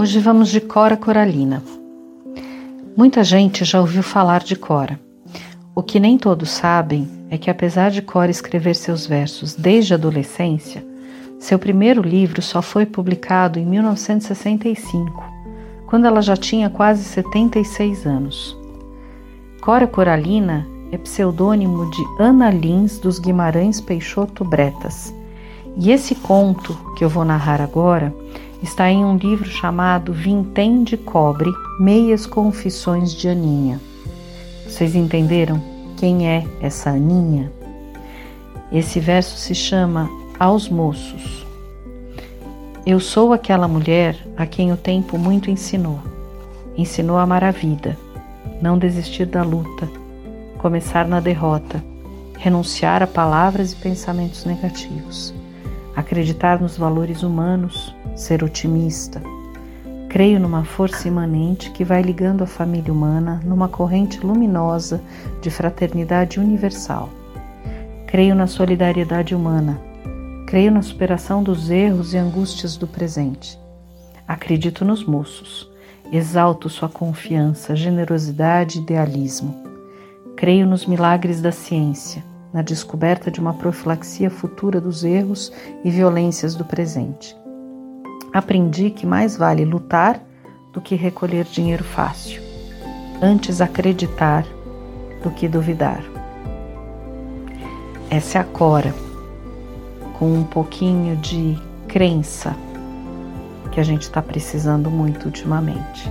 Hoje vamos de Cora Coralina. Muita gente já ouviu falar de Cora. O que nem todos sabem é que, apesar de Cora escrever seus versos desde a adolescência, seu primeiro livro só foi publicado em 1965, quando ela já tinha quase 76 anos. Cora Coralina é pseudônimo de Ana Lins dos Guimarães Peixoto Bretas. E esse conto que eu vou narrar agora está em um livro chamado Vintém de Cobre, Meias Confissões de Aninha. Vocês entenderam quem é essa Aninha? Esse verso se chama Aos Moços. Eu sou aquela mulher a quem o tempo muito ensinou. Ensinou a amar a vida, não desistir da luta, começar na derrota, renunciar a palavras e pensamentos negativos, acreditar nos valores humanos, ser otimista. Creio numa força imanente que vai ligando a família humana numa corrente luminosa de fraternidade universal. Creio na solidariedade humana. Creio na superação dos erros e angústias do presente. Acredito nos moços. Exalto sua confiança, generosidade e idealismo. Creio nos milagres da ciência, na descoberta de uma profilaxia futura dos erros e violências do presente. Aprendi que mais vale lutar do que recolher dinheiro fácil, antes acreditar do que duvidar. Essa é a Cora, com um pouquinho de crença que a gente está precisando muito ultimamente.